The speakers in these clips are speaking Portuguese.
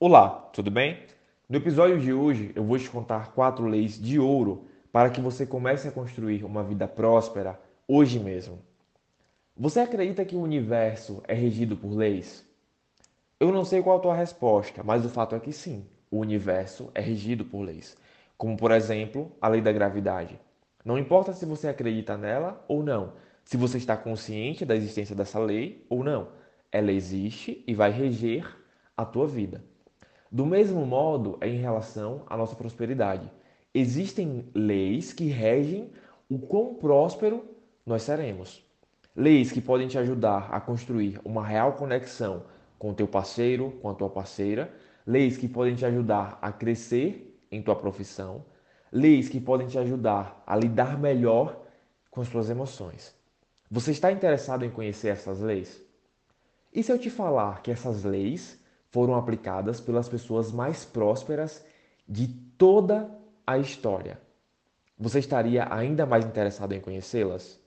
Olá, tudo bem? No episódio de hoje eu vou te contar quatro leis de ouro para que você comece a construir uma vida próspera hoje mesmo. Você acredita que o universo é regido por leis? Eu não sei qual a tua resposta, mas o fato é que sim, o universo é regido por leis, como por exemplo a lei da gravidade. Não importa se você acredita nela ou não, se você está consciente da existência dessa lei ou não, ela existe e vai reger a tua vida. Do mesmo modo, é em relação à nossa prosperidade. Existem leis que regem o quão próspero nós seremos. Leis que podem te ajudar a construir uma real conexão com teu parceiro, com a tua parceira. Leis que podem te ajudar a crescer em tua profissão. Leis que podem te ajudar a lidar melhor com as suas emoções. Você está interessado em conhecer essas leis? E se eu te falar que essas leis foram aplicadas pelas pessoas mais prósperas de toda a história. Você estaria ainda mais interessado em conhecê-las?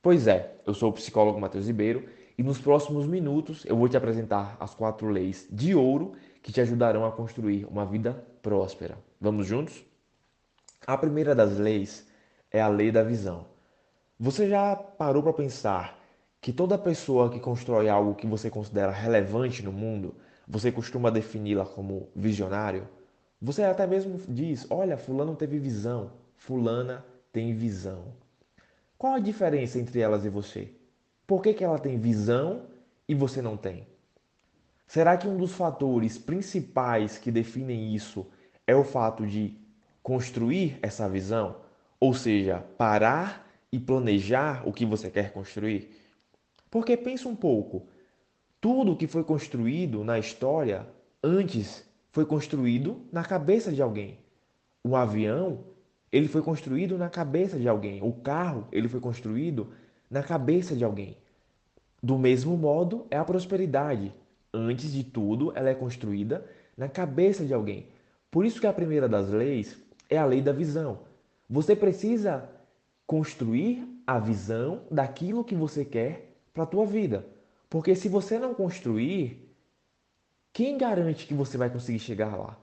Pois é, eu sou o psicólogo Matheus Ribeiro e nos próximos minutos eu vou te apresentar as quatro leis de ouro que te ajudarão a construir uma vida próspera. Vamos juntos? A primeira das leis é a lei da visão. Você já parou para pensar que toda pessoa que constrói algo que você considera relevante no mundo você costuma defini-la como visionário? Você até mesmo diz: olha, Fulano teve visão, Fulana tem visão. Qual a diferença entre elas e você? Por que, que ela tem visão e você não tem? Será que um dos fatores principais que definem isso é o fato de construir essa visão? Ou seja, parar e planejar o que você quer construir? Porque pensa um pouco, tudo que foi construído na história antes foi construído na cabeça de alguém. O avião, ele foi construído na cabeça de alguém. O carro, ele foi construído na cabeça de alguém. Do mesmo modo, é a prosperidade. Antes de tudo, ela é construída na cabeça de alguém. Por isso que a primeira das leis é a lei da visão. Você precisa construir a visão daquilo que você quer para a tua vida. Porque se você não construir, quem garante que você vai conseguir chegar lá?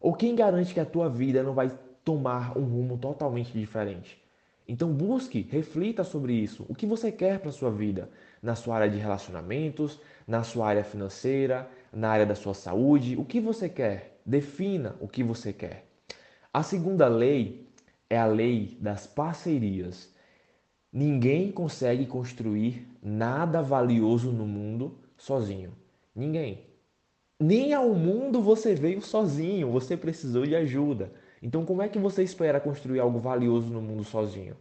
Ou quem garante que a tua vida não vai tomar um rumo totalmente diferente? Então busque, reflita sobre isso. O que você quer para a sua vida? Na sua área de relacionamentos, na sua área financeira, na área da sua saúde, o que você quer? Defina o que você quer. A segunda lei é a lei das parcerias. Ninguém consegue construir nada valioso no mundo sozinho. Ninguém. Nem ao mundo você veio sozinho, você precisou de ajuda. Então, como é que você espera construir algo valioso no mundo sozinho?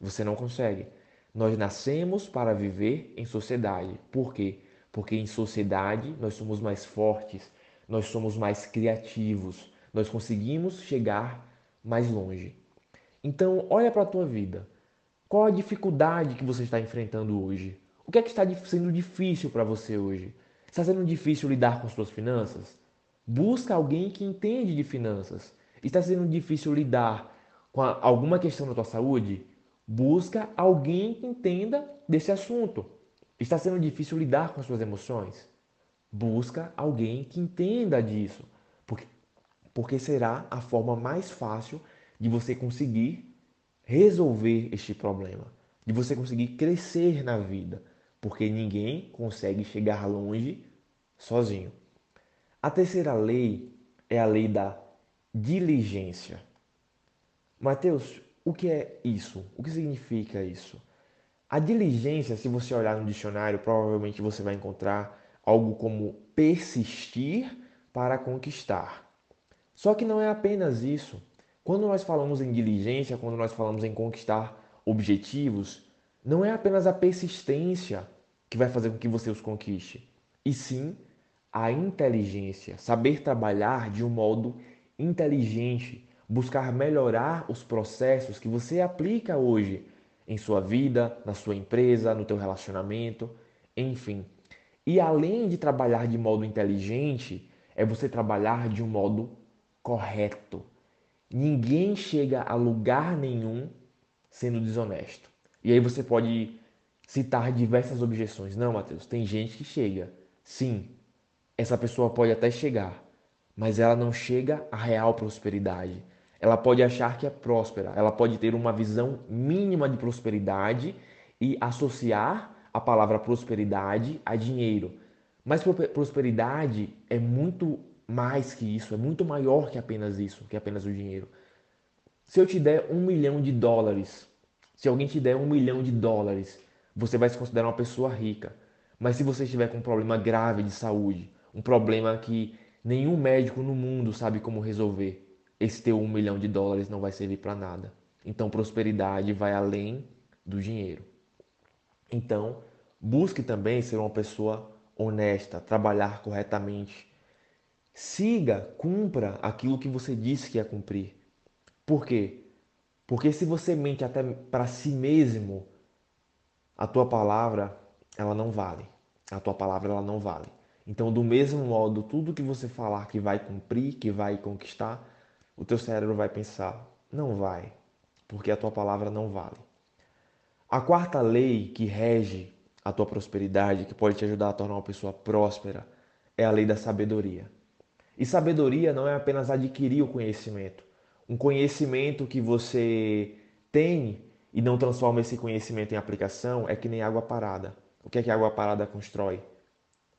Você não consegue. Nós nascemos para viver em sociedade. Por quê? Porque em sociedade nós somos mais fortes, nós somos mais criativos, nós conseguimos chegar mais longe. Então, olha para a tua vida. Qual a dificuldade que você está enfrentando hoje? O que é que está sendo difícil para você hoje? Está sendo difícil lidar com suas finanças? Busca alguém que entende de finanças. Está sendo difícil lidar com alguma questão da tua saúde? Busca alguém que entenda desse assunto. Está sendo difícil lidar com as suas emoções? Busca alguém que entenda disso, porque, porque será a forma mais fácil de você conseguir resolver este problema, de você conseguir crescer na vida, porque ninguém consegue chegar longe sozinho. A terceira lei é a lei da diligência. Mateus, o que é isso? O que significa isso? A diligência, se você olhar no dicionário, provavelmente você vai encontrar algo como persistir para conquistar. Só que não é apenas isso. Quando nós falamos em diligência, quando nós falamos em conquistar objetivos, não é apenas a persistência que vai fazer com que você os conquiste, e sim a inteligência, saber trabalhar de um modo inteligente, buscar melhorar os processos que você aplica hoje em sua vida, na sua empresa, no teu relacionamento, enfim. E além de trabalhar de modo inteligente, é você trabalhar de um modo correto, Ninguém chega a lugar nenhum sendo desonesto. E aí você pode citar diversas objeções. Não, Mateus, tem gente que chega. Sim, essa pessoa pode até chegar, mas ela não chega à real prosperidade. Ela pode achar que é próspera, ela pode ter uma visão mínima de prosperidade e associar a palavra prosperidade a dinheiro. Mas prosperidade é muito mais que isso, é muito maior que apenas isso, que apenas o dinheiro. Se eu te der um milhão de dólares, se alguém te der um milhão de dólares, você vai se considerar uma pessoa rica. Mas se você estiver com um problema grave de saúde, um problema que nenhum médico no mundo sabe como resolver, esse teu um milhão de dólares não vai servir para nada. Então, prosperidade vai além do dinheiro. Então, busque também ser uma pessoa honesta, trabalhar corretamente. Siga, cumpra aquilo que você disse que ia cumprir. Por quê? Porque se você mente até para si mesmo, a tua palavra, ela não vale. A tua palavra, ela não vale. Então, do mesmo modo, tudo que você falar que vai cumprir, que vai conquistar, o teu cérebro vai pensar, não vai, porque a tua palavra não vale. A quarta lei que rege a tua prosperidade, que pode te ajudar a tornar uma pessoa próspera, é a lei da sabedoria. E sabedoria não é apenas adquirir o conhecimento, um conhecimento que você tem e não transforma esse conhecimento em aplicação é que nem água parada. O que é que a água parada constrói?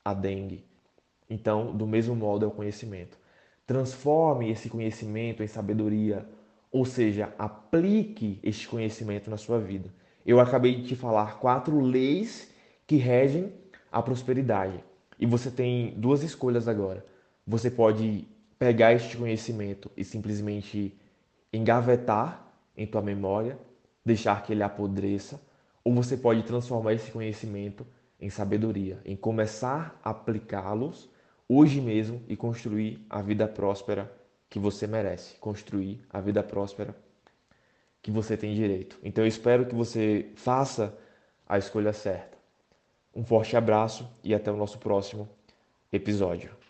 A dengue. Então, do mesmo modo é o conhecimento. Transforme esse conhecimento em sabedoria, ou seja, aplique este conhecimento na sua vida. Eu acabei de te falar quatro leis que regem a prosperidade. E você tem duas escolhas agora. Você pode pegar este conhecimento e simplesmente engavetar em tua memória, deixar que ele apodreça, ou você pode transformar esse conhecimento em sabedoria, em começar a aplicá-los hoje mesmo e construir a vida próspera que você merece, construir a vida próspera que você tem direito. Então eu espero que você faça a escolha certa. Um forte abraço e até o nosso próximo episódio.